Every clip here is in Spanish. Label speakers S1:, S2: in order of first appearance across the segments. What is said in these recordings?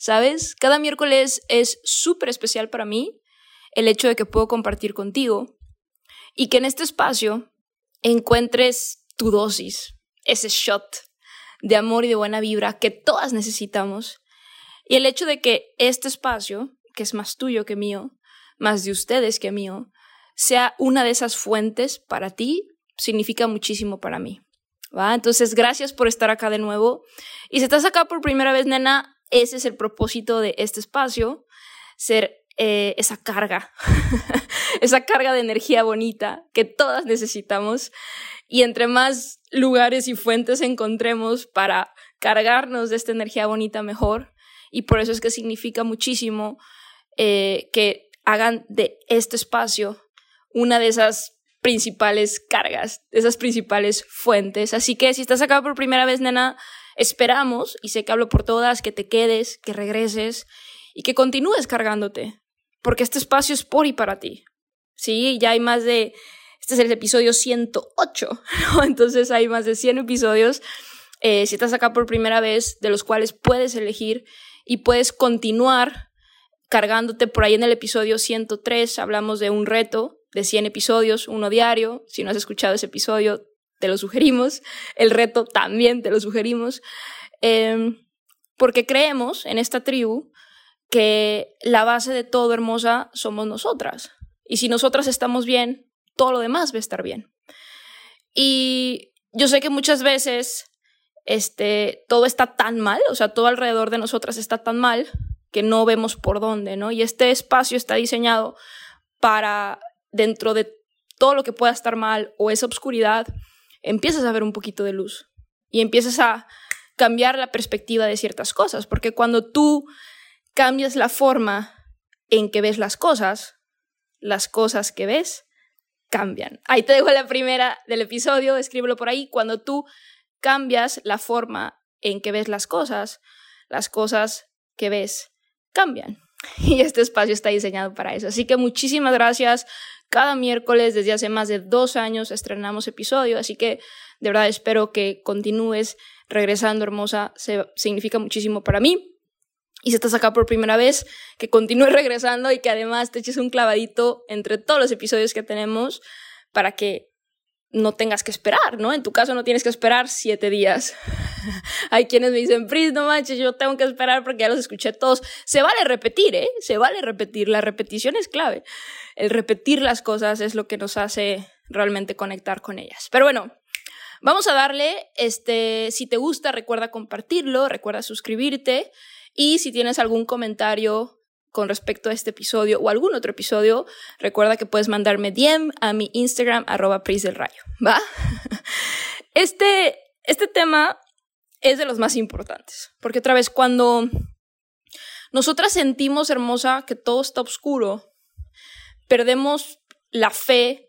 S1: ¿Sabes? Cada miércoles es súper especial para mí el hecho de que puedo compartir contigo y que en este espacio encuentres tu dosis, ese shot de amor y de buena vibra que todas necesitamos. Y el hecho de que este espacio, que es más tuyo que mío, más de ustedes que mío, sea una de esas fuentes para ti, significa muchísimo para mí. ¿va? Entonces, gracias por estar acá de nuevo. Y si estás acá por primera vez, nena, ese es el propósito de este espacio, ser eh, esa carga, esa carga de energía bonita que todas necesitamos. Y entre más lugares y fuentes encontremos para cargarnos de esta energía bonita mejor. Y por eso es que significa muchísimo eh, que hagan de este espacio una de esas principales cargas, de esas principales fuentes. Así que si estás acá por primera vez, nena, esperamos, y sé que hablo por todas, que te quedes, que regreses y que continúes cargándote, porque este espacio es por y para ti. Sí, ya hay más de, este es el episodio 108, entonces hay más de 100 episodios. Eh, si estás acá por primera vez, de los cuales puedes elegir y puedes continuar cargándote por ahí en el episodio 103, hablamos de un reto de 100 episodios, uno diario. Si no has escuchado ese episodio, te lo sugerimos. El reto también te lo sugerimos. Em, porque creemos en esta tribu que la base de todo hermosa somos nosotras. Y si nosotras estamos bien, todo lo demás va a estar bien. Y yo sé que muchas veces este, todo está tan mal, o sea, todo alrededor de nosotras está tan mal que no vemos por dónde, ¿no? Y este espacio está diseñado para, dentro de todo lo que pueda estar mal o esa oscuridad, empiezas a ver un poquito de luz y empiezas a cambiar la perspectiva de ciertas cosas, porque cuando tú cambias la forma en que ves las cosas, las cosas que ves cambian. Ahí te dejo la primera del episodio, escríbelo por ahí. Cuando tú cambias la forma en que ves las cosas, las cosas que ves cambian. Y este espacio está diseñado para eso. Así que muchísimas gracias. Cada miércoles desde hace más de dos años estrenamos episodio, así que de verdad espero que continúes regresando, hermosa. Se, significa muchísimo para mí. Y si estás acá por primera vez, que continúes regresando y que además te eches un clavadito entre todos los episodios que tenemos para que no tengas que esperar, ¿no? En tu caso no tienes que esperar siete días. Hay quienes me dicen, Pris, no manches, yo tengo que esperar porque ya los escuché todos. Se vale repetir, ¿eh? Se vale repetir. La repetición es clave. El repetir las cosas es lo que nos hace realmente conectar con ellas. Pero bueno, vamos a darle, este, si te gusta, recuerda compartirlo, recuerda suscribirte y si tienes algún comentario con respecto a este episodio o algún otro episodio, recuerda que puedes mandarme DM a mi Instagram, arroba Pris del Rayo, ¿va? Este, este tema es de los más importantes, porque otra vez cuando nosotras sentimos, hermosa, que todo está oscuro, perdemos la fe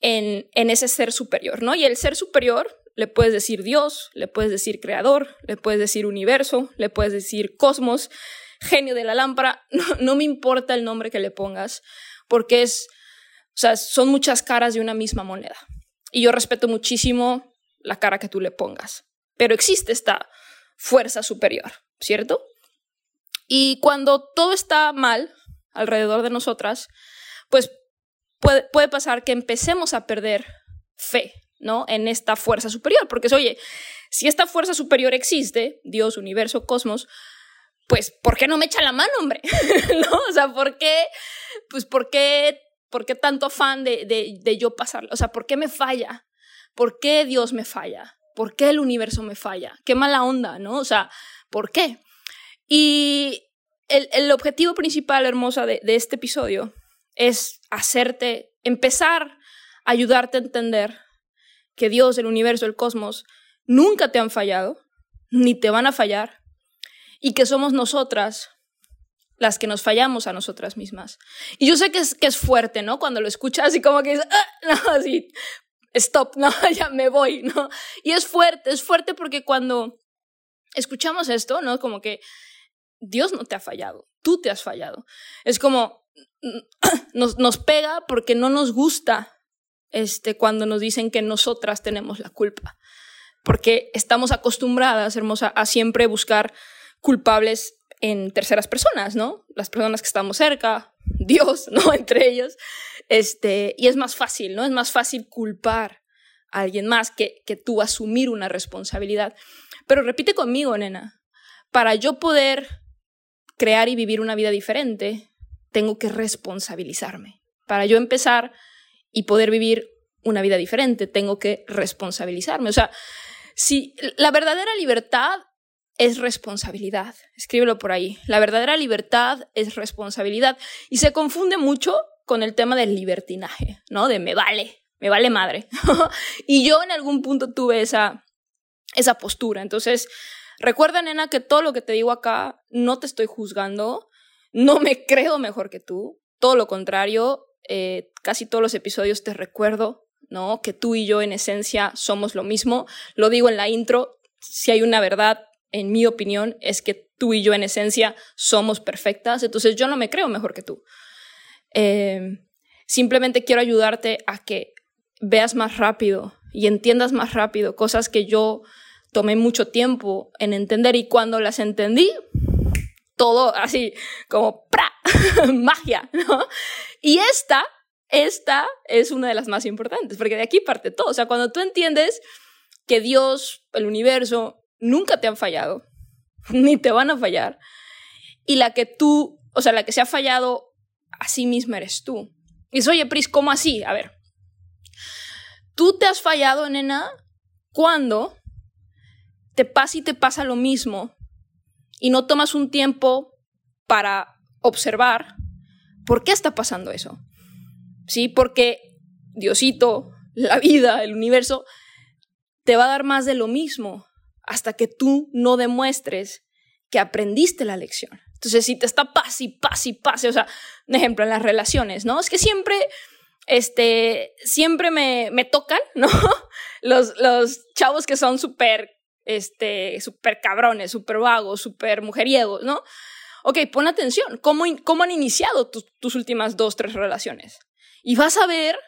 S1: en, en ese ser superior, ¿no? Y el ser superior le puedes decir Dios, le puedes decir creador, le puedes decir universo, le puedes decir cosmos, genio de la lámpara, no, me importa el nombre que le pongas, porque es, o sea, son muchas caras de una misma moneda. Y yo respeto muchísimo la cara que tú le pongas, pero existe esta fuerza superior, ¿cierto? Y cuando todo está mal alrededor de nosotras, pues puede, puede pasar que empecemos a perder fe, ¿no? En esta fuerza superior, porque oye, si esta fuerza superior existe, Dios, universo, cosmos, pues, ¿por qué no me echa la mano, hombre? ¿No? O sea, ¿por qué? Pues, ¿por qué, por qué tanto afán de, de, de yo pasarlo? O sea, ¿por qué me falla? ¿por qué Dios me falla? ¿Por qué el universo me falla? Qué mala onda, ¿no? O sea, ¿por qué? Y el, objetivo principal, hermosa, de, de este episodio es hacerte, empezar a ayudarte a entender que Dios, el universo, el cosmos, nunca te han fallado, ni te van a fallar, y que somos nosotras las que nos fallamos a nosotras mismas. Y yo sé que es, que es fuerte, ¿no? Cuando lo escuchas y como que dices, ah, no, así, stop, no, ya me voy, ¿no? Y es fuerte, es fuerte porque cuando escuchamos esto, ¿no? Como que Dios no te ha fallado, tú te has fallado. Es como, nos, nos pega porque no nos gusta este, cuando nos dicen que nosotras tenemos la culpa, porque estamos acostumbradas, hermosa, a siempre buscar culpables en terceras personas, ¿no? Las personas que estamos cerca, Dios, ¿no? Entre ellos. Este, y es más fácil, ¿no? Es más fácil culpar a alguien más que, que tú asumir una responsabilidad. Pero repite conmigo, nena, para yo poder crear y vivir una vida diferente, tengo que responsabilizarme. Para yo empezar y poder vivir una vida diferente, tengo que responsabilizarme. O sea, si la verdadera libertad es responsabilidad. Escríbelo por ahí. La verdadera libertad es responsabilidad. Y se confunde mucho con el tema del libertinaje, ¿no? De me vale, me vale madre. y yo en algún punto tuve esa, esa postura. Entonces, recuerda, nena, que todo lo que te digo acá no te estoy juzgando, no me creo mejor que tú, todo lo contrario, eh, casi todos los episodios te recuerdo, ¿no? Que tú y yo en esencia somos lo mismo. Lo digo en la intro, si hay una verdad, en mi opinión, es que tú y yo en esencia somos perfectas, entonces yo no me creo mejor que tú. Eh, simplemente quiero ayudarte a que veas más rápido y entiendas más rápido cosas que yo tomé mucho tiempo en entender y cuando las entendí, todo así como ¡pra! magia. Y esta, esta es una de las más importantes, porque de aquí parte todo. O sea, cuando tú entiendes que Dios, el universo, nunca te han fallado, ni te van a fallar, y la que tú, o sea, la que se ha fallado a sí misma eres tú. Y dices, oye, Pris, ¿cómo así? A ver, tú te has fallado, nena, cuando te pasa y te pasa lo mismo y no tomas un tiempo para observar por qué está pasando eso. ¿Sí? Porque Diosito, la vida, el universo, te va a dar más de lo mismo hasta que tú no demuestres que aprendiste la lección. Entonces, si te está pase y pase y pase, o sea, un ejemplo, en las relaciones, ¿no? Es que siempre, este, siempre me, me tocan, ¿no? Los, los chavos que son súper este, súper cabrones, súper vagos, súper mujeriegos, ¿no? Ok, pon atención, ¿cómo, cómo han iniciado tus últimas dos, tres relaciones? Y vas a ver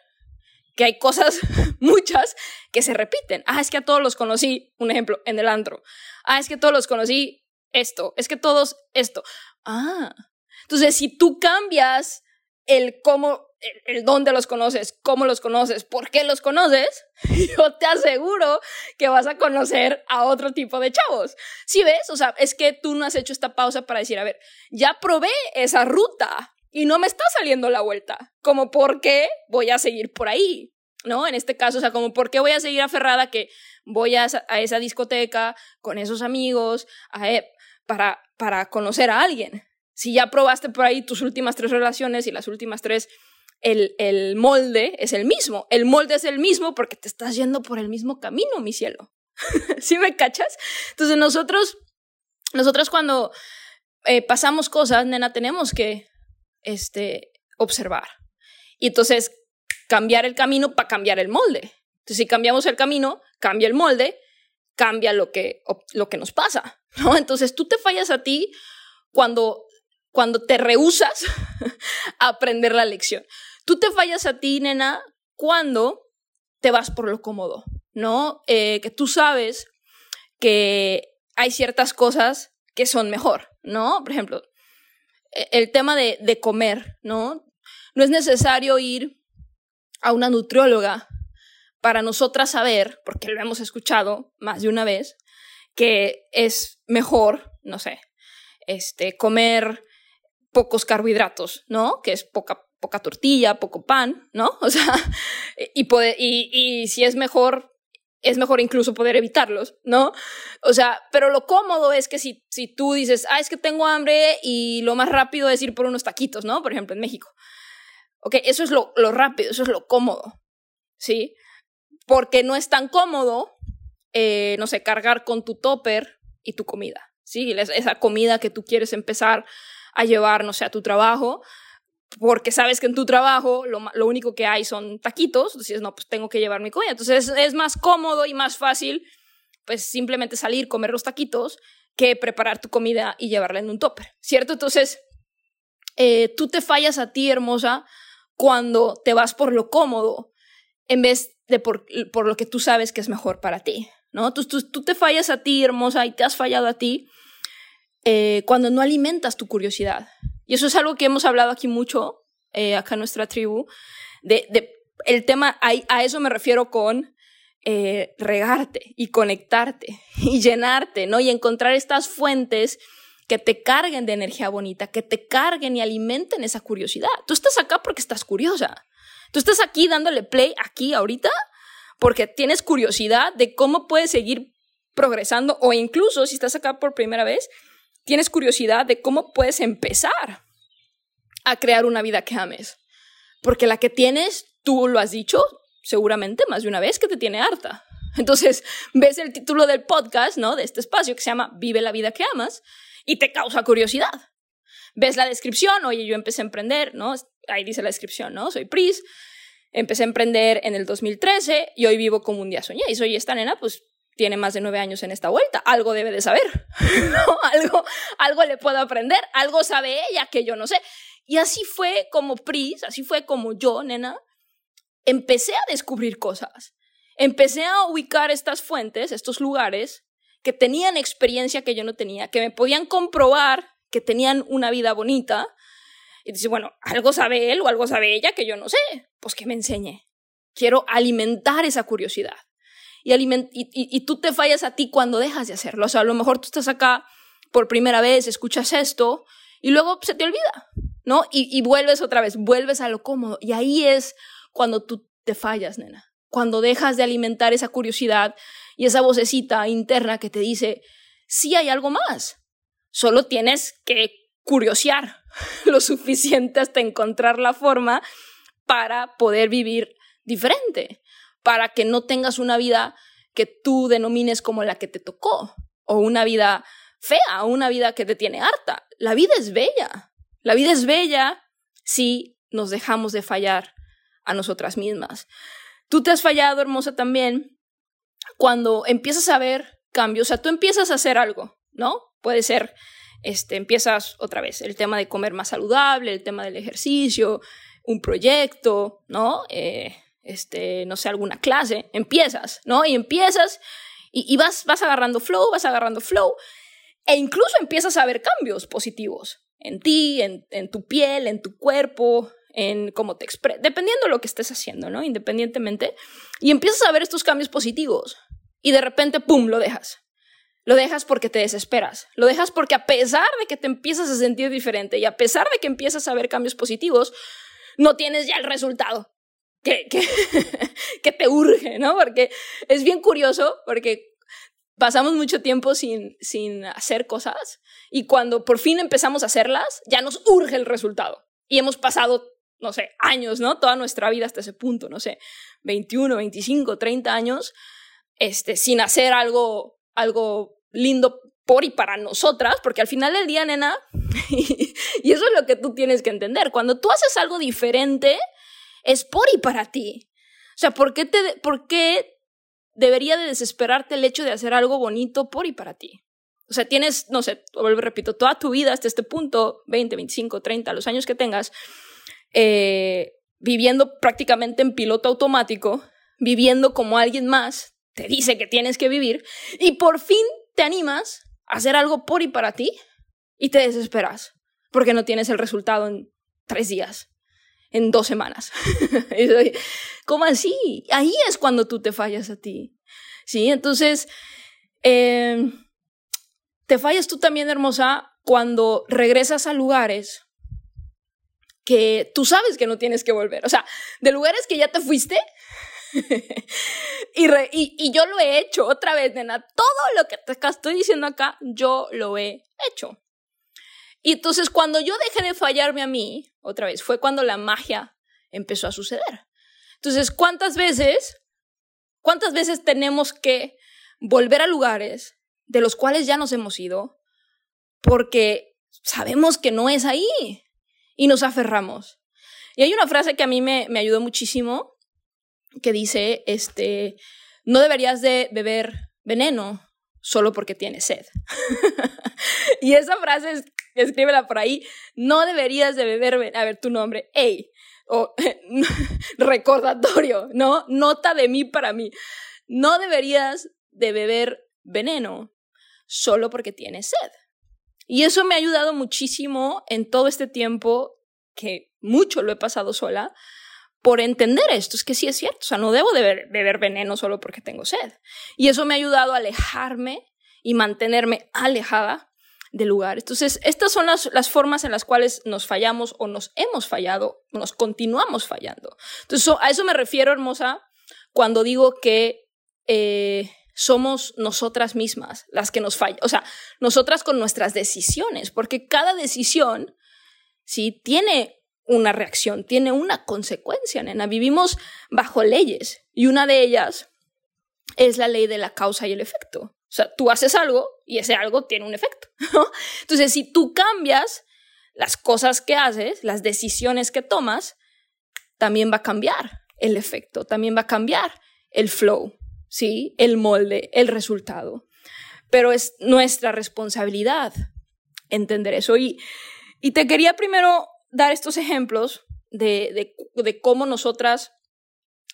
S1: que hay cosas, muchas, que se repiten. Ah, es que a todos los conocí, un ejemplo, en el antro. Ah, es que a todos los conocí esto, es que todos esto. Ah, entonces si tú cambias el cómo el, dónde los conoces, cómo los conoces, por qué los conoces, yo te aseguro que vas a conocer a otro tipo de chavos. Si ves, o sea, es que tú no has hecho esta pausa para decir, a ver, ya probé esa ruta y no me está saliendo la vuelta. Como por qué voy a seguir por ahí, ¿no? En este caso, o sea, como por qué voy a seguir aferrada que voy a, esa discoteca con esos amigos a, e, para, para conocer a alguien. Si ya probaste por ahí tus últimas tres relaciones y las últimas tres el, molde es el mismo. El molde es el mismo porque te estás yendo por el mismo camino, mi cielo. ¿Sí me cachas? Entonces nosotros, nosotros cuando eh, pasamos cosas, nena, tenemos que este, observar. Y entonces cambiar el camino para cambiar el molde. Entonces si cambiamos el camino, cambia el molde, cambia lo que, lo que nos pasa. ¿no? Entonces tú te fallas a ti cuando, cuando te rehusas a aprender la lección. Tú te fallas a ti, nena, cuando te vas por lo cómodo, ¿no? Eh, que tú sabes que hay ciertas cosas que son mejor, ¿no? Por ejemplo, el tema de, de comer, ¿no? No es necesario ir a una nutrióloga para nosotras saber, porque lo hemos escuchado más de una vez, que es mejor, no sé, este, comer pocos carbohidratos, ¿no? Que es poca poca tortilla, poco pan, ¿no? O sea, y, y, y si es mejor es mejor incluso poder evitarlos, ¿no? O sea, pero lo cómodo es que si, si tú dices, ah, es que tengo hambre y lo más rápido es ir por unos taquitos, ¿no? Por ejemplo, en México. Ok, eso es lo, lo rápido, eso es lo cómodo, ¿sí? Porque no es tan cómodo, eh, no sé, cargar con tu topper y tu comida, ¿sí? Esa comida que tú quieres empezar a llevar, no sé, a tu trabajo, porque sabes que en tu trabajo lo, lo, único que hay son taquitos, entonces no, pues tengo que llevar mi comida. Entonces es, más cómodo y más fácil, pues simplemente salir, comer los taquitos, que preparar tu comida y llevarla en un topper, ¿cierto? Entonces, eh, tú te fallas a ti, hermosa, cuando te vas por lo cómodo en vez de por, por lo que tú sabes que es mejor para ti, ¿no? Tú, tú, tú te fallas a ti, hermosa, y te has fallado a ti eh, cuando no alimentas tu curiosidad. Y eso es algo que hemos hablado aquí mucho, eh, acá en nuestra tribu, de, el tema, a, a, eso me refiero con eh, regarte y conectarte y llenarte, ¿no? Y encontrar estas fuentes que te carguen de energía bonita, que te carguen y alimenten esa curiosidad. Tú estás acá porque estás curiosa. Tú estás aquí dándole play aquí ahorita porque tienes curiosidad de cómo puedes seguir progresando o incluso si estás acá por primera vez, tienes curiosidad de cómo puedes empezar a crear una vida que ames. Porque la que tienes, tú lo has dicho seguramente más de una vez que te tiene harta. Entonces, ves el título del podcast, ¿no? De este espacio que se llama Vive la vida que amas y te causa curiosidad. Ves la descripción, oye, yo empecé a emprender, ¿no? Ahí dice la descripción, ¿no? Soy Pris, empecé a emprender en el 2013 y hoy vivo como un día soñé. Y soy esta nena, pues tiene más de nueve años en esta vuelta, algo debe de saber. Algo, algo le puedo aprender, algo sabe ella que yo no sé. Y así fue como Pris, así fue como yo, nena, empecé a descubrir cosas. Empecé a ubicar estas fuentes, estos lugares que tenían experiencia que yo no tenía, que me podían comprobar que tenían una vida bonita. Y dice, bueno, algo sabe él o algo sabe ella que yo no sé, pues que me enseñe. Quiero alimentar esa curiosidad y, y, tú te fallas a ti cuando dejas de hacerlo. O sea, a lo mejor tú estás acá por primera vez, escuchas esto y luego se te olvida, ¿no? Y, y vuelves otra vez, vuelves a lo cómodo. Y ahí es cuando tú te fallas, nena. Cuando dejas de alimentar esa curiosidad y esa vocecita interna que te dice, sí hay algo más. Solo tienes que curiosear lo suficiente hasta encontrar la forma para poder vivir diferente para que no tengas una vida que tú denomines como la que te tocó, o una vida fea, o una vida que te tiene harta. La vida es bella. La vida es bella si nos dejamos de fallar a nosotras mismas. Tú te has fallado, hermosa, también, cuando empiezas a ver cambios, o sea, tú empiezas a hacer algo, ¿no? Puede ser, este, empiezas otra vez, el tema de comer más saludable, el tema del ejercicio, un proyecto, ¿no? Eh, este, no sé, alguna clase, empiezas, ¿no? Y empiezas y, vas, vas agarrando flow, vas agarrando flow, e incluso empiezas a ver cambios positivos en ti, en, en tu piel, en tu cuerpo, en cómo te expresas, dependiendo de lo que estés haciendo, ¿no? Independientemente, y empiezas a ver estos cambios positivos, y de repente, ¡pum!, lo dejas. Lo dejas porque te desesperas. Lo dejas porque a pesar de que te empiezas a sentir diferente y a pesar de que empiezas a ver cambios positivos, no tienes ya el resultado que, que, que te urge, ¿no? Porque es bien curioso, porque pasamos mucho tiempo sin, sin hacer cosas y cuando por fin empezamos a hacerlas, ya nos urge el resultado. Y hemos pasado, no sé, años, ¿no? Toda nuestra vida hasta ese punto, no sé, 21, 25, 30 años, este, sin hacer algo, algo lindo por y para nosotras, porque al final del día, nena, y eso es lo que tú tienes que entender, cuando tú haces algo diferente, es por y para ti. O sea, ¿por qué, te, ¿por qué debería de desesperarte el hecho de hacer algo bonito por y para ti? O sea, tienes, no sé, vuelvo repito, toda tu vida hasta este punto, 20, 25, 30, los años que tengas, eh, viviendo prácticamente en piloto automático, viviendo como alguien más te dice que tienes que vivir, y por fin te animas a hacer algo por y para ti, y te desesperas, porque no tienes el resultado en tres días en dos semanas. ¿Cómo así? Ahí es cuando tú te fallas a ti. ¿Sí? Entonces, eh, te fallas tú también, hermosa, cuando regresas a lugares que tú sabes que no tienes que volver. O sea, de lugares que ya te fuiste Y, y, yo lo he hecho otra vez, nena. Todo lo que te estoy diciendo acá, yo lo he hecho. Y entonces cuando yo dejé de fallarme a mí, otra vez, fue cuando la magia empezó a suceder. Entonces, ¿cuántas veces, cuántas veces tenemos que volver a lugares de los cuales ya nos hemos ido porque sabemos que no es ahí y nos aferramos? Y hay una frase que a mí me, me ayudó muchísimo que dice, este, no deberías de beber veneno solo porque tienes sed. y esa frase, es, escríbela por ahí, no deberías de beber, a ver tu nombre, hey, recordatorio, ¿no? Nota de mí para mí. No deberías de beber veneno solo porque tienes sed. Y eso me ha ayudado muchísimo en todo este tiempo que mucho lo he pasado sola, por entender esto, es que sí es cierto, o sea, no debo de beber, veneno solo porque tengo sed. Y eso me ha ayudado a alejarme y mantenerme alejada del lugar. Entonces, estas son las, las, formas en las cuales nos fallamos o nos hemos fallado, nos continuamos fallando. Entonces, a eso me refiero, hermosa, cuando digo que eh, somos nosotras mismas las que nos fallan, o sea, nosotras con nuestras decisiones, porque cada decisión, sí, tiene una reacción, tiene una consecuencia, nena. Vivimos bajo leyes y una de ellas es la ley de la causa y el efecto. O sea, tú haces algo y ese algo tiene un efecto. Entonces, si tú cambias las cosas que haces, las decisiones que tomas, también va a cambiar el efecto, también va a cambiar el flow, ¿sí? El molde, el resultado. Pero es nuestra responsabilidad entender eso. Y, y te quería primero dar estos ejemplos de, de, cómo nosotras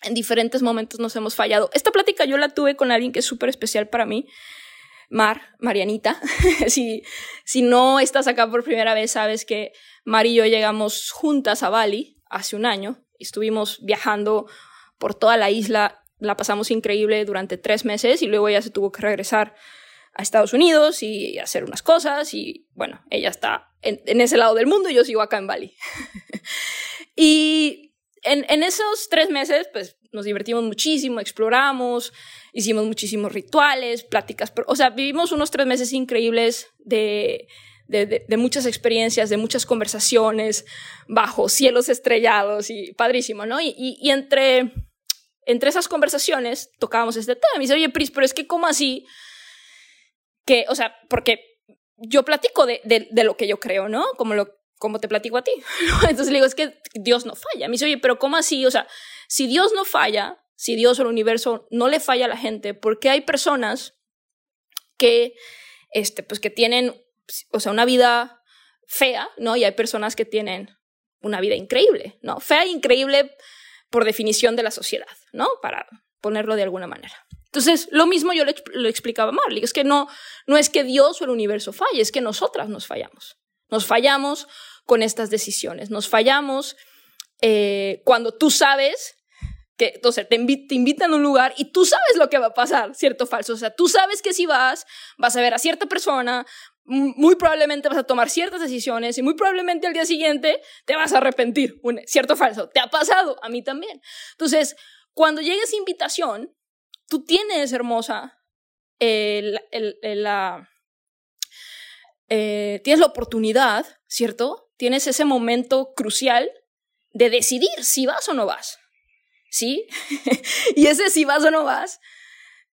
S1: en diferentes momentos nos hemos fallado. Esta plática yo la tuve con alguien que es súper especial para mí, Mar, Marianita. si, si no estás acá por primera vez, sabes que Mar y yo llegamos juntas a Bali hace un año. Estuvimos viajando por toda la isla, la pasamos increíble durante tres meses y luego ella se tuvo que regresar a Estados Unidos y hacer unas cosas y bueno, ella está en, ese lado del mundo y yo sigo acá en Bali. y en, en, esos tres meses, pues nos divertimos muchísimo, exploramos, hicimos muchísimos rituales, pláticas, o sea, vivimos unos tres meses increíbles de, de, de, muchas experiencias, de muchas conversaciones bajo cielos estrellados y padrísimo, ¿no? Y, y, y entre, entre esas conversaciones tocábamos este tema. Me dice, oye, Pris, pero es que, ¿cómo así? que, o sea, porque yo platico de, de, lo que yo creo, ¿no? Como, lo, como te platico a ti. Entonces le digo, es que Dios no falla. Me dice, oye, pero ¿cómo así? O sea, si Dios no falla, si Dios o el universo no le falla a la gente, ¿por qué hay personas que, este, pues que tienen, o sea, una vida fea, ¿no? Y hay personas que tienen una vida increíble, ¿no? Fea e increíble por definición de la sociedad, ¿no? Para ponerlo de alguna manera. Entonces, lo mismo yo le, explicaba a Marley, es que no, no es que Dios o el universo falle, es que nosotras nos fallamos. Nos fallamos con estas decisiones, nos fallamos eh, cuando tú sabes que, entonces, te, invitan a un lugar y tú sabes lo que va a pasar, cierto o falso. O sea, tú sabes que si vas, vas a ver a cierta persona, muy probablemente vas a tomar ciertas decisiones y muy probablemente al día siguiente te vas a arrepentir, cierto o falso. Te ha pasado, a mí también. Entonces, cuando llega esa invitación, tú tienes, hermosa, la, eh, tienes la oportunidad, ¿cierto? Tienes ese momento crucial de decidir si vas o no vas. ¿Sí? y ese si vas o no vas,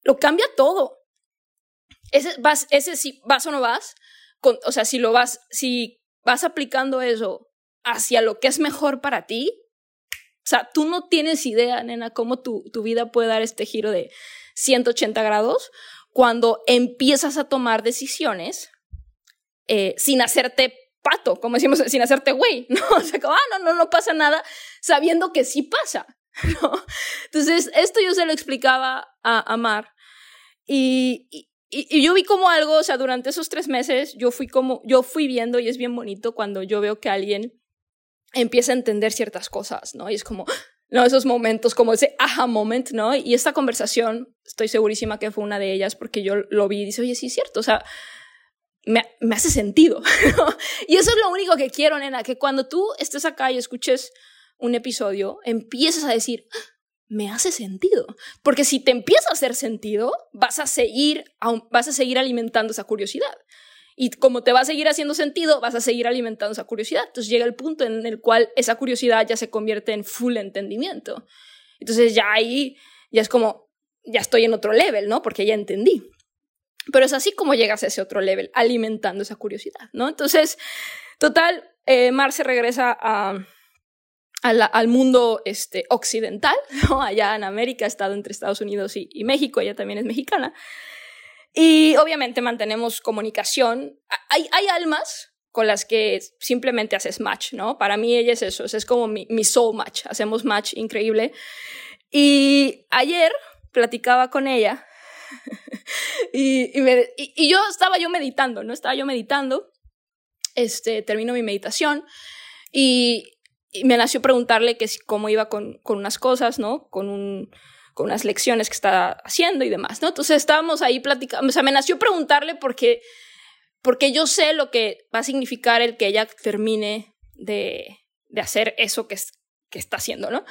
S1: lo cambia todo. Ese, vas, ese si vas o no vas, o sea, si lo vas, si vas aplicando eso hacia lo que es mejor para ti, o sea, tú no tienes idea, nena, cómo tu, tu vida puede dar este giro de 180 grados cuando empiezas a tomar decisiones eh, sin hacerte pato, como decimos, sin hacerte güey, ¿no? O sea, como, ah, no, no, no pasa nada, sabiendo que sí pasa, ¿no? Entonces, esto yo se lo explicaba a, a Mar y, y, y, yo vi como algo, o sea, durante esos tres meses, yo fui como, yo fui viendo y es bien bonito cuando yo veo que alguien empieza a entender ciertas cosas, ¿no? Y es como, ¿no? Esos momentos, como ese aha moment, ¿no? Y esta conversación, estoy segurísima que fue una de ellas porque yo lo vi y dice, oye, sí es cierto, o sea, me, me hace sentido. Y eso es lo único que quiero, nena, que cuando tú estés acá y escuches un episodio, empieces a decir, me hace sentido. Porque si te empieza a hacer sentido, vas a seguir, vas a seguir alimentando esa curiosidad. Y como te va a seguir haciendo sentido, vas a seguir alimentando esa curiosidad. Entonces llega el punto en el cual esa curiosidad ya se convierte en full entendimiento. Entonces ya ahí, ya es como, ya estoy en otro level, ¿no? Porque ya entendí. Pero es así como llegas a ese otro level, alimentando esa curiosidad, ¿no? Entonces, total, eh, Mar se regresa a, al mundo este, occidental, ¿no? allá en América, ha estado entre Estados Unidos y, México, ella también es mexicana. Y obviamente mantenemos comunicación. Hay, hay almas con las que simplemente haces match, ¿no? Para mí ella es eso, es como mi, mi soul match, hacemos match increíble. Y ayer platicaba con ella y, y, y, yo estaba yo meditando, ¿no? Estaba yo meditando, este, termino mi meditación y, y me nació preguntarle que cómo iba con, con unas cosas, ¿no? Con, un, con unas lecciones que está haciendo y demás, ¿no? Entonces estábamos ahí platicando, o sea, me nació preguntarle porque, porque yo sé lo que va a significar el que ella termine de, de hacer eso que, es, que está haciendo, ¿no?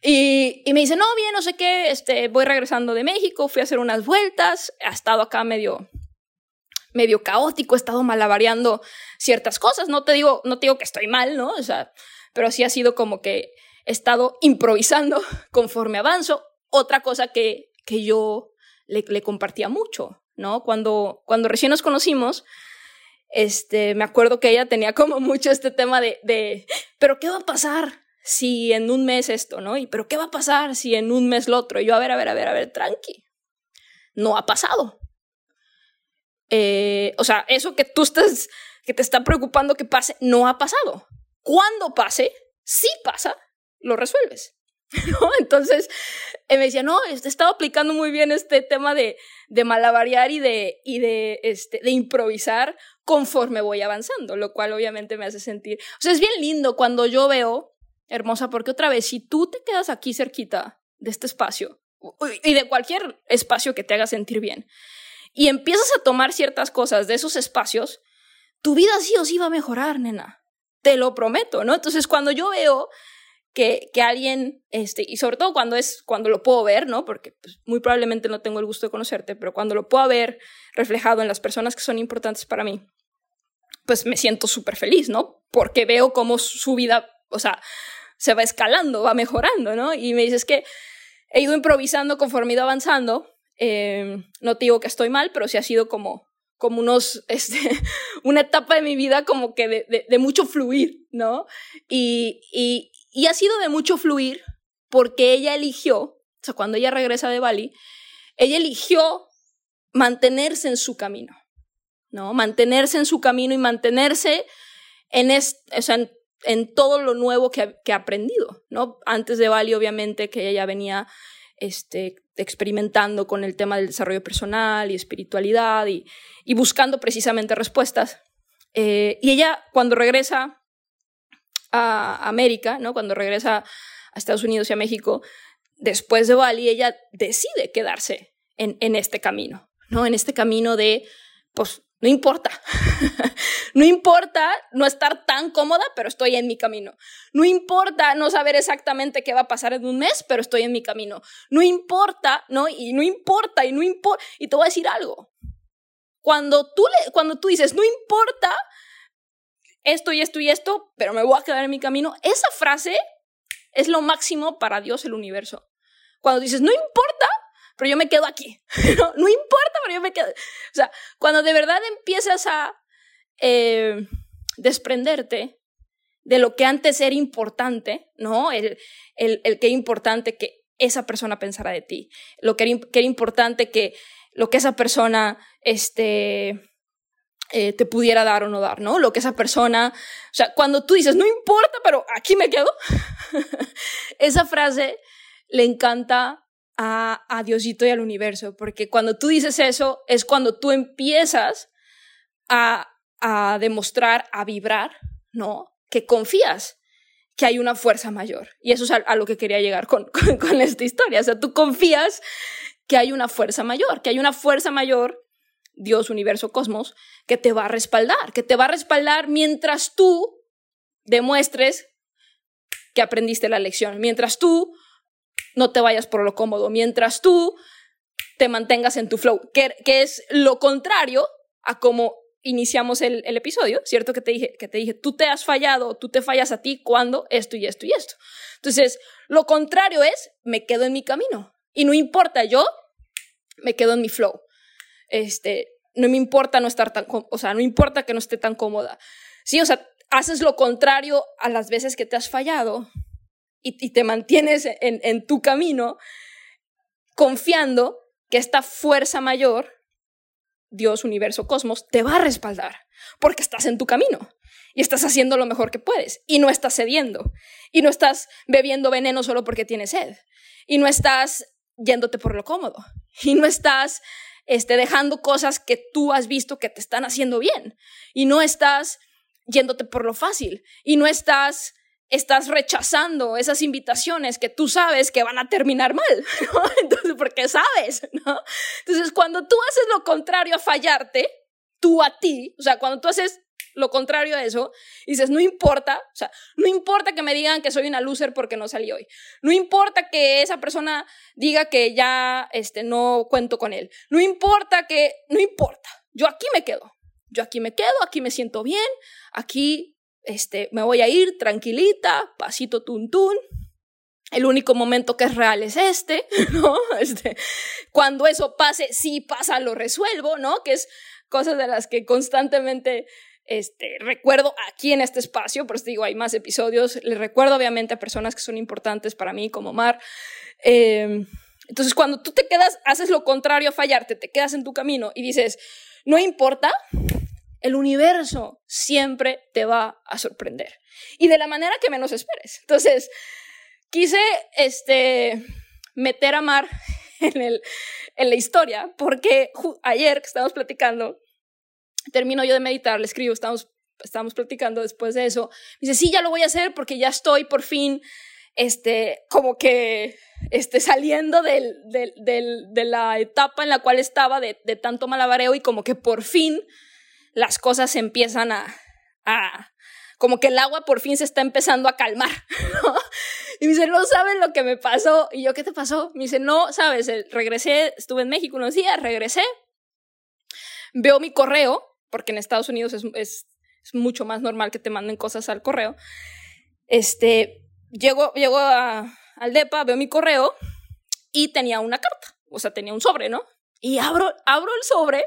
S1: Y, y, me dice, no, bien, no sé qué, este, voy regresando de México, fui a hacer unas vueltas, ha estado acá medio, medio caótico, he estado malabareando ciertas cosas, no te digo, no te digo que estoy mal, ¿no? O sea, pero sí ha sido como que he estado improvisando conforme avanzo. Otra cosa que, que yo le, le compartía mucho, ¿no? Cuando, cuando recién nos conocimos, este, me acuerdo que ella tenía como mucho este tema de, de, pero ¿qué va a pasar si en un mes esto, ¿no? Y pero ¿qué va a pasar si en un mes lo otro? Y yo, a ver, a ver, a ver, a ver, tranqui. No ha pasado. Eh, o sea, eso que tú estás, que te está preocupando que pase, no ha pasado cuando pase, si pasa, lo resuelves. Entonces me decía, no, he estado aplicando muy bien este tema de, de malavariar y, de, y de, este, de improvisar conforme voy avanzando, lo cual obviamente me hace sentir, o sea, es bien lindo cuando yo veo, hermosa, porque otra vez, si tú te quedas aquí cerquita de este espacio y de cualquier espacio que te haga sentir bien, y empiezas a tomar ciertas cosas de esos espacios, tu vida sí o sí va a mejorar, nena te lo prometo, ¿no? Entonces, cuando yo veo que, que alguien, este, y sobre todo cuando es, cuando lo puedo ver, ¿no? Porque pues, muy probablemente no tengo el gusto de conocerte, pero cuando lo puedo ver reflejado en las personas que son importantes para mí, pues me siento súper feliz, ¿no? Porque veo cómo su vida, o sea, se va escalando, va mejorando, ¿no? Y me dices que he ido improvisando conforme he ido avanzando. Eh, no te digo que estoy mal, pero sí ha sido como como unos, este, una etapa de mi vida como que de, mucho fluir, ¿no? Y, y, ha sido de mucho fluir porque ella eligió, o sea, cuando ella regresa de Bali, ella eligió mantenerse en su camino, ¿no? Mantenerse en su camino y mantenerse en, es, o sea, en todo lo nuevo que ha, que ha aprendido, ¿no? Antes de Bali, obviamente, que ella ya venía este, experimentando con el tema del desarrollo personal y espiritualidad y, buscando precisamente respuestas. Eh, y ella cuando regresa a América, ¿no? cuando regresa a Estados Unidos y a México, después de Bali, ella decide quedarse en, en este camino, ¿no? en este camino de, pues, no importa. no importa no estar tan cómoda, pero estoy en mi camino. No importa no saber exactamente qué va a pasar en un mes, pero estoy en mi camino. No importa, ¿no? Y no importa, y no importa. Y te voy a decir algo. Cuando tú, le, cuando tú dices, no importa esto y esto y esto, pero me voy a quedar en mi camino, esa frase es lo máximo para Dios, el universo. Cuando dices, no importa pero yo me quedo aquí. no, no importa, pero yo me quedo. O sea, cuando de verdad empiezas a eh, desprenderte de lo que antes era importante, ¿no? El, el, el que era importante que esa persona pensara de ti, lo que era, que era importante que lo que esa persona este, eh, te pudiera dar o no dar, ¿no? Lo que esa persona, o sea, cuando tú dices, no importa, pero aquí me quedo, esa frase le encanta a, Diosito y al universo, porque cuando tú dices eso es cuando tú empiezas a, a demostrar, a vibrar, ¿no? Que confías que hay una fuerza mayor. Y eso es a, a lo que quería llegar con, con, con, esta historia. O sea, tú confías que hay una fuerza mayor, que hay una fuerza mayor, Dios, universo, cosmos, que te va a respaldar, que te va a respaldar mientras tú demuestres que aprendiste la lección, mientras tú no te vayas por lo cómodo, mientras tú te mantengas en tu flow, que, que es lo contrario a como iniciamos el, el, episodio, ¿cierto? Que te, dije, que te dije, tú te has fallado, tú te fallas a ti cuando esto y esto y esto. Entonces, lo contrario es, me quedo en mi camino. Y no importa, yo me quedo en mi flow. Este, no me importa no estar tan, o sea, no importa que no esté tan cómoda. Sí, o sea, haces lo contrario a las veces que te has fallado y, te mantienes en, en tu camino confiando que esta fuerza mayor Dios, universo, cosmos, te va a respaldar, porque estás en tu camino y estás haciendo lo mejor que puedes y no estás cediendo y no estás bebiendo veneno solo porque tienes sed y no estás yéndote por lo cómodo y no estás este, dejando cosas que tú has visto que te están haciendo bien y no estás yéndote por lo fácil y no estás estás rechazando esas invitaciones que tú sabes que van a terminar mal, ¿no? Entonces, porque sabes, ¿no? Entonces, cuando tú haces lo contrario a fallarte, tú a ti, o sea, cuando tú haces lo contrario a eso, dices, no importa, o sea, no importa que me digan que soy una loser porque no salí hoy, no importa que esa persona diga que ya este, no cuento con él, no importa que, no importa, yo aquí me quedo, yo aquí me quedo, aquí me siento bien, aquí este, me voy a ir tranquilita, pasito tuntún. El único momento que es real es este, ¿no? Este, cuando eso pase, si pasa, lo resuelvo, ¿no? Que es cosas de las que constantemente este, recuerdo aquí en este espacio, por eso digo, hay más episodios, les recuerdo obviamente a personas que son importantes para mí, como Mar. Eh, entonces, cuando tú te quedas, haces lo contrario a fallarte, te quedas en tu camino y dices, no importa, el universo siempre te va a sorprender. Y de la manera que menos esperes. Entonces, quise este, meter a Mar en, la historia, porque ayer que estábamos platicando, termino yo de meditar, le escribo, estamos platicando después de eso. Dice, sí, ya lo voy a hacer porque ya estoy por fin, este, como que, este, saliendo del, de la etapa en la cual estaba de, de tanto malabareo y como que por fin las cosas empiezan a, a, como que el agua por fin se está empezando a calmar. Y me dice, no saben lo que me pasó. Y yo, ¿qué te pasó? Me dice, no, sabes, regresé, estuve en México unos días, regresé, veo mi correo, porque en Estados Unidos es, es, es mucho más normal que te manden cosas al correo. Este, llego, llego a, al DEPA, veo mi correo y tenía una carta, o sea, tenía un sobre, ¿no? Y abro, abro el sobre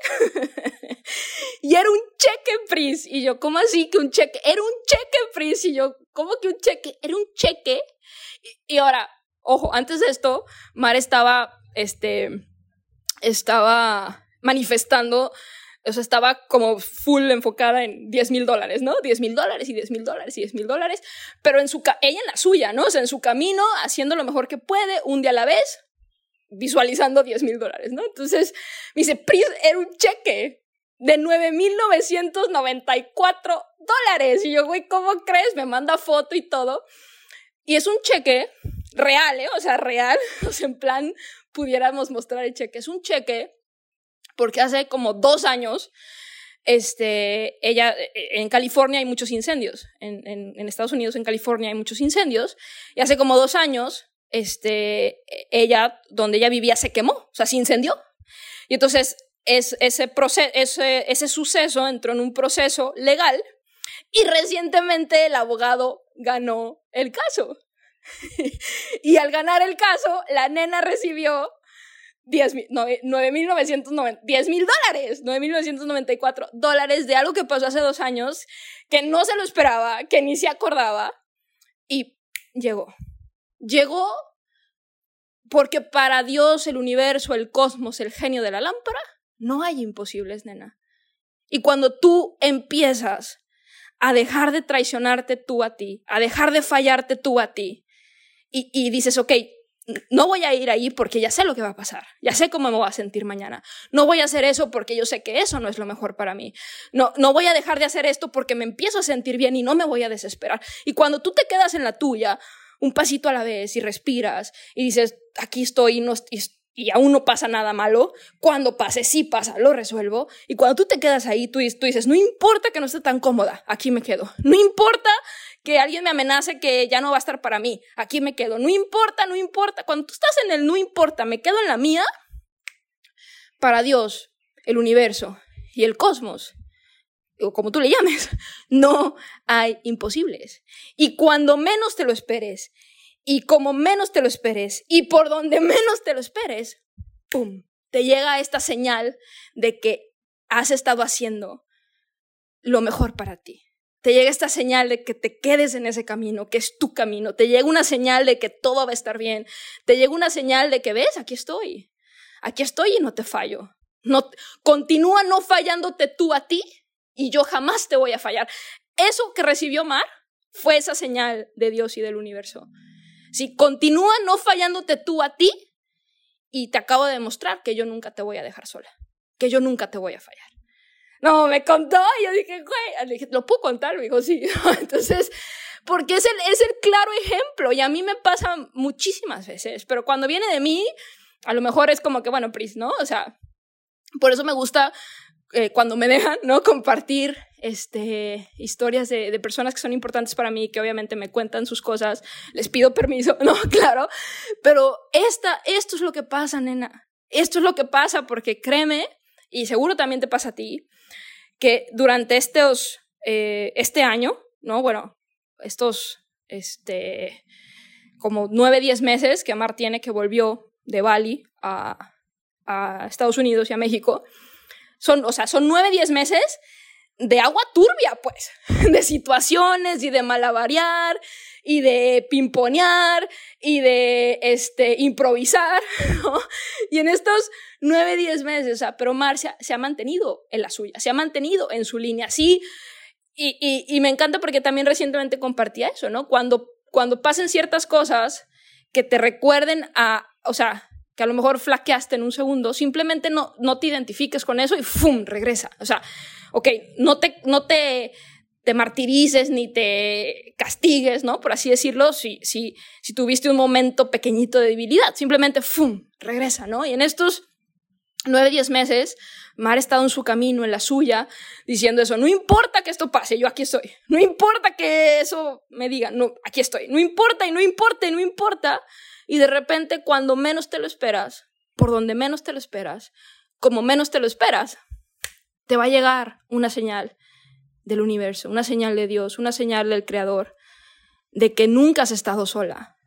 S1: y era un cheque Pris. Y yo, ¿cómo así que un cheque? Era un cheque Pris. Y yo, ¿cómo que un cheque? Era un cheque. Y, y ahora, ojo, antes de esto, Mar estaba, este, estaba manifestando, o sea, estaba como full enfocada en 10 mil dólares, ¿no? 10 mil dólares y 10 mil dólares y 10 mil dólares, pero en su, ella en la suya, ¿no? O sea, en su camino, haciendo lo mejor que puede, un día a la vez, visualizando 10 mil dólares, ¿no? Entonces me dice, Pris, era un cheque de 9.994 dólares. Y yo, güey, ¿cómo crees? Me manda foto y todo. Y es un cheque real, ¿eh? O sea, real. O sea, en plan, pudiéramos mostrar el cheque. Es un cheque porque hace como dos años, este, ella, en California hay muchos incendios. En, en, en Estados Unidos, en California hay muchos incendios. Y hace como dos años, este, ella, donde ella vivía, se quemó, o sea, se incendió. Y entonces es, ese, ese, ese suceso entró en un proceso legal y recientemente el abogado ganó el caso. y al ganar el caso, la nena recibió 10 mil dólares, 9.994 dólares de algo que pasó hace dos años, que no se lo esperaba, que ni se acordaba, y llegó. Llegó porque para Dios, el universo, el cosmos, el genio de la lámpara, no hay imposibles, nena. Y cuando tú empiezas a dejar de traicionarte tú a ti, a dejar de fallarte tú a ti, y, y dices, ok, no voy a ir ahí porque ya sé lo que va a pasar, ya sé cómo me voy a sentir mañana. No voy a hacer eso porque yo sé que eso no es lo mejor para mí. No, no voy a dejar de hacer esto porque me empiezo a sentir bien y no me voy a desesperar. Y cuando tú te quedas en la tuya, un pasito a la vez y respiras y dices, aquí estoy y, aún no pasa nada malo, cuando pase, sí pasa, lo resuelvo. Y cuando tú te quedas ahí, tú, tú dices, no importa que no esté tan cómoda, aquí me quedo. No importa que alguien me amenace que ya no va a estar para mí. Aquí me quedo. No importa, no importa. Cuando tú estás en el no importa, me quedo en la mía. Para Dios, el universo y el cosmos, o como tú le llames, no hay imposibles. Y cuando menos te lo esperes, y como menos te lo esperes, y por donde menos te lo esperes, ¡pum! Te llega esta señal de que has estado haciendo lo mejor para ti. Te llega esta señal de que te quedes en ese camino, que es tu camino. Te llega una señal de que todo va a estar bien. Te llega una señal de que, ves, aquí estoy. Aquí estoy y no te fallo. No, continúa no fallándote tú a ti y yo jamás te voy a fallar. Eso que recibió Mar fue esa señal de Dios y del universo. Si continúa no fallándote tú a ti y te acabo de demostrar que yo nunca te voy a dejar sola, que yo nunca te voy a fallar. No, me contó y yo dije, güey, dije, ¿lo puedo contar? Me dijo, sí. Entonces, porque es el, es el claro ejemplo y a mí me pasa muchísimas veces, pero cuando viene de mí, a lo mejor es como que, bueno, Pris, ¿no? O sea, por eso me gusta eh, cuando me dejan, ¿no? Compartir este, historias de, de, personas que son importantes para mí, que obviamente me cuentan sus cosas, les pido permiso, ¿no? Claro, pero esta, esto es lo que pasa, nena. Esto es lo que pasa porque créeme, y seguro también te pasa a ti, que durante estos, eh, este año, ¿no? Bueno, estos, este, como nueve, diez meses que Amar tiene que volvió de Bali a, a Estados Unidos y a México, son, o sea, son nueve, diez meses de agua turbia, pues, de situaciones y de malavariar y de pimponear y de este, improvisar. Y en estos nueve, diez meses, o sea, pero Marcia se ha mantenido en la suya, se ha mantenido en su línea, sí, y, y, y me encanta porque también recientemente compartía eso, ¿no? Cuando, cuando pasen ciertas cosas que te recuerden a, o sea, que a lo mejor flaqueaste en un segundo, simplemente no, no te identifiques con eso y ¡fum! regresa. O sea, ok, no te, no te, te martirices ni te castigues, ¿no? Por así decirlo, si, si, si tuviste un momento pequeñito de debilidad, simplemente ¡fum! regresa, ¿no? Y en estos nueve, diez meses, Mar ha estado en su camino, en la suya, diciendo eso, no importa que esto pase, yo aquí estoy, no importa que eso me diga, no, aquí estoy, no importa y no importa y no importa, y de repente, cuando menos te lo esperas, por donde menos te lo esperas, como menos te lo esperas, te va a llegar una señal del universo, una señal de Dios, una señal del Creador, de que nunca has estado sola,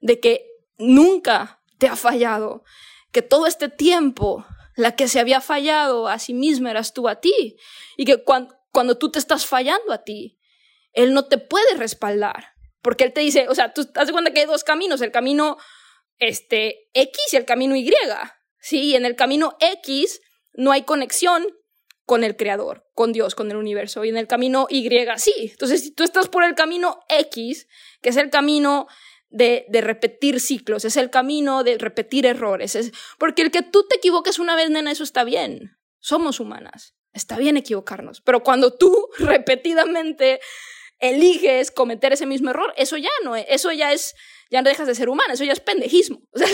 S1: de que nunca te ha fallado, que todo este tiempo la que se había fallado a sí misma eras tú a ti, y que cuando, cuando tú te estás fallando a ti, Él no te puede respaldar, porque él te dice, o sea, tú te das cuenta que hay dos caminos, el camino este, X y el camino Y. Sí, y en el camino X no hay conexión con el creador, con Dios, con el universo, y en el camino Y sí. Entonces, si tú estás por el camino X, que es el camino de, de repetir ciclos, es el camino de repetir errores, es, porque el que tú te equivoques una vez, nena, eso está bien. Somos humanas. Está bien equivocarnos, pero cuando tú repetidamente eliges cometer ese mismo error, eso ya no es, eso ya es, ya no dejas de ser humano, eso ya es pendejismo. O sea,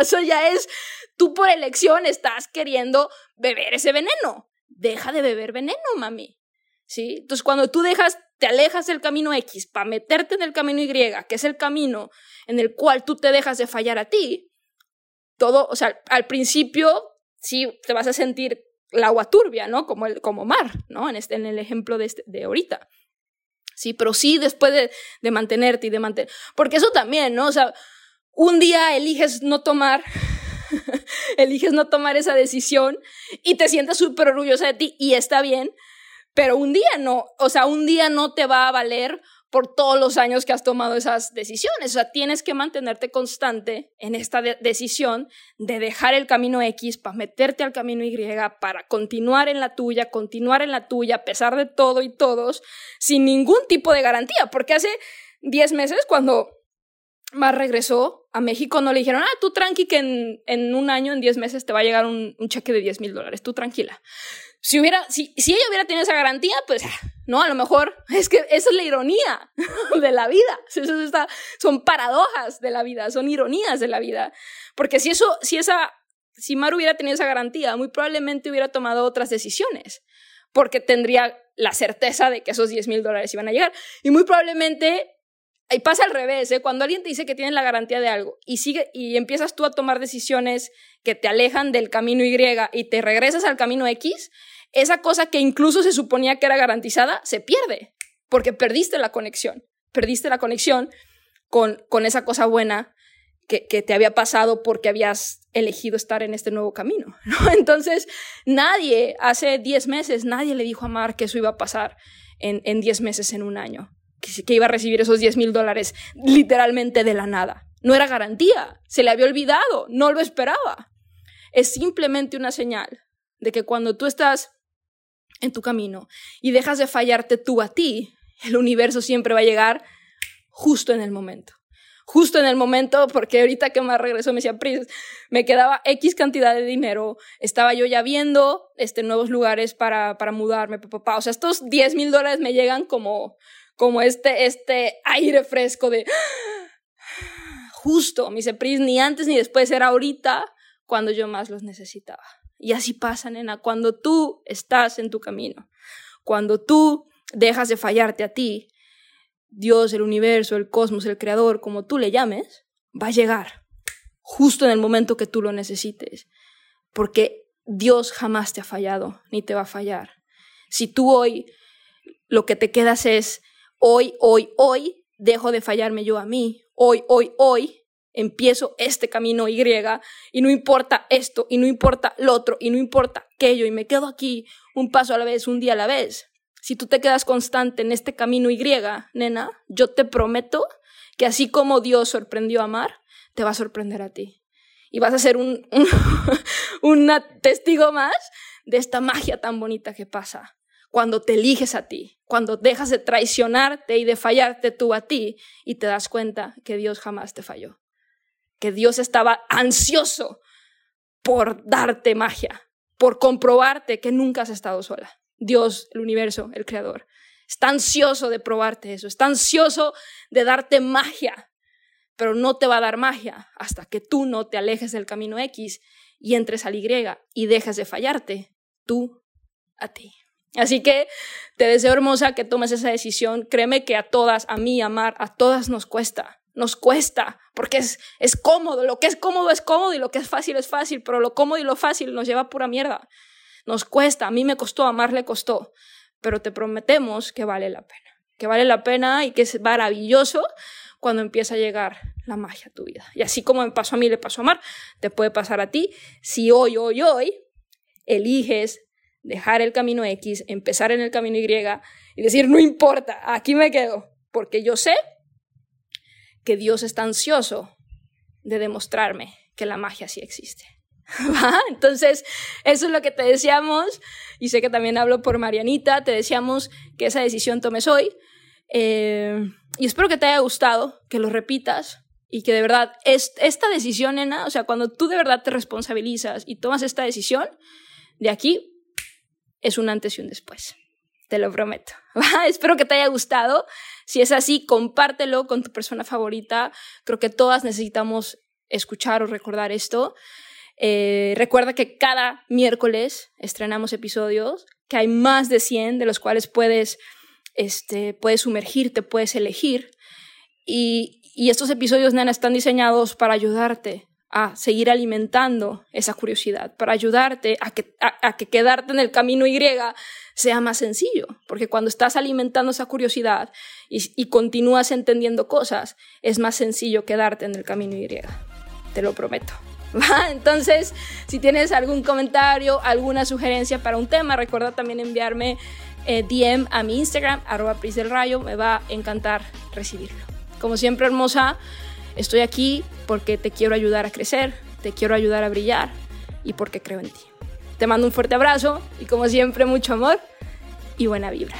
S1: eso ya es, tú por elección estás queriendo beber ese veneno. Deja de beber veneno, mami. ¿Sí? Entonces, cuando tú dejas, te alejas del camino X para meterte en el camino Y, que es el camino en el cual tú te dejas de fallar a ti, todo, o sea, al principio sí te vas a sentir la agua turbia, ¿no? Como, el, como mar, ¿no? En, este, en el ejemplo de, este, de ahorita. Sí, pero sí después de, de mantenerte y de mantener. Porque eso también, ¿no? O sea, un día eliges no tomar, eliges no tomar esa decisión y te sientes súper orgullosa de ti y está bien, pero un día no, o sea, un día no te va a valer por todos los años que has tomado esas decisiones. O sea, tienes que mantenerte constante en esta decisión de dejar el camino X para meterte al camino Y, para continuar en la tuya, continuar en la tuya, a pesar de todo y todos, sin ningún tipo de garantía. Porque hace 10 meses, cuando Mar regresó a México, no le dijeron, ah, tú tranqui, que en, en un año, en 10 meses, te va a llegar un, cheque de 10 mil dólares, tú tranquila. Si, hubiera, si, si ella hubiera tenido esa garantía, pues, no, a lo mejor es que esa es la ironía de la vida. Eso está, son paradojas de la vida, son ironías de la vida. Porque si eso, si esa, si Mar hubiera tenido esa garantía, muy probablemente hubiera tomado otras decisiones. porque tendría la certeza de que esos 10 mil dólares iban a llegar. Y muy probablemente y pasa al revés, ¿eh? cuando alguien te dice que tienes la garantía de algo y, sigue, y empiezas tú a tomar decisiones que te alejan del camino Y y te regresas al camino X, esa cosa que incluso se suponía que era garantizada se pierde, porque perdiste la conexión, perdiste la conexión con, con esa cosa buena que, que, te había pasado porque habías elegido estar en este nuevo camino. ¿no? Entonces, nadie, hace 10 meses, nadie le dijo a Mar que eso iba a pasar en 10 meses, en un año que, iba a recibir esos 10 mil dólares literalmente de la nada. No era garantía, se le había olvidado, no lo esperaba. Es simplemente una señal de que cuando tú estás en tu camino y dejas de fallarte tú a ti, el universo siempre va a llegar justo en el momento. Justo en el momento, porque ahorita que más regresó me decía, Pris, me quedaba X cantidad de dinero, estaba yo ya viendo este, nuevos lugares para, para mudarme, papá. O sea, estos 10 mil dólares me llegan como, como este, este aire fresco de justo, mi Pris, ni antes ni después, era ahorita cuando yo más los necesitaba. Y así pasa, nena, cuando tú estás en tu camino, cuando tú dejas de fallarte a ti, Dios, el universo, el cosmos, el creador, como tú le llames, va a llegar justo en el momento que tú lo necesites, porque Dios jamás te ha fallado ni te va a fallar. Si tú hoy lo que te quedas es hoy, hoy, hoy dejo de fallarme yo a mí, hoy, hoy, hoy empiezo este camino Y y no importa esto y no importa lo otro y no importa aquello y me quedo aquí un paso a la vez, un día a la vez. Si tú te quedas constante en este camino Y, nena, yo te prometo que así como Dios sorprendió a Mar, te va a sorprender a ti. Y vas a ser un, un, testigo más de esta magia tan bonita que pasa cuando te eliges a ti, cuando dejas de traicionarte y de fallarte tú a ti y te das cuenta que Dios jamás te falló, que Dios estaba ansioso por darte magia, por comprobarte que nunca has estado sola. Dios, el universo, el creador, está ansioso de probarte eso, está ansioso de darte magia, pero no te va a dar magia hasta que tú no te alejes del camino X y entres al Y y dejes de fallarte tú a ti. Así que te deseo hermosa que tomes esa decisión. Créeme que a todas, a mí, a Mar, a todas nos cuesta. Nos cuesta, porque es, es cómodo. Lo que es cómodo es cómodo y lo que es fácil es fácil, pero lo cómodo y lo fácil nos lleva a pura mierda. Nos cuesta, a mí me costó, a Mar le costó, pero te prometemos que vale la pena. Que vale la pena y que es maravilloso cuando empieza a llegar la magia a tu vida. Y así como me pasó a mí, le pasó a Mar, te puede pasar a ti si hoy, hoy, hoy eliges dejar el camino X, empezar en el camino Y y decir, no importa, aquí me quedo, porque yo sé que Dios está ansioso de demostrarme que la magia sí existe. Entonces, eso es lo que te deseamos, y sé que también hablo por Marianita, te deseamos que esa decisión tomes hoy, eh, y espero que te haya gustado, que lo repitas, y que de verdad, es, esta decisión, nena, o sea, cuando tú de verdad te responsabilizas y tomas esta decisión, de aquí es un antes y un después. Te lo prometo. Espero que te haya gustado. Si es así, compártelo con tu persona favorita. Creo que todas necesitamos escuchar o recordar esto. Eh, recuerda que cada miércoles estrenamos episodios, que hay más de 100 de los cuales puedes, este, puedes sumergirte, puedes elegir. Y, y estos episodios, nena, están diseñados para ayudarte a seguir alimentando esa curiosidad, para ayudarte a que, a, que quedarte en el camino Y sea más sencillo, porque cuando estás alimentando esa curiosidad y, continúas entendiendo cosas, es más sencillo quedarte en el camino Y, te lo prometo. Entonces, si tienes algún comentario, alguna sugerencia para un tema, recuerda también enviarme eh, DM a mi Instagram, arroba del Rayo, me va a encantar recibirlo. Como siempre, hermosa, Estoy aquí porque te quiero ayudar a crecer, te quiero ayudar a brillar y porque creo en ti. Te mando un fuerte abrazo y como siempre mucho amor y buena vibra.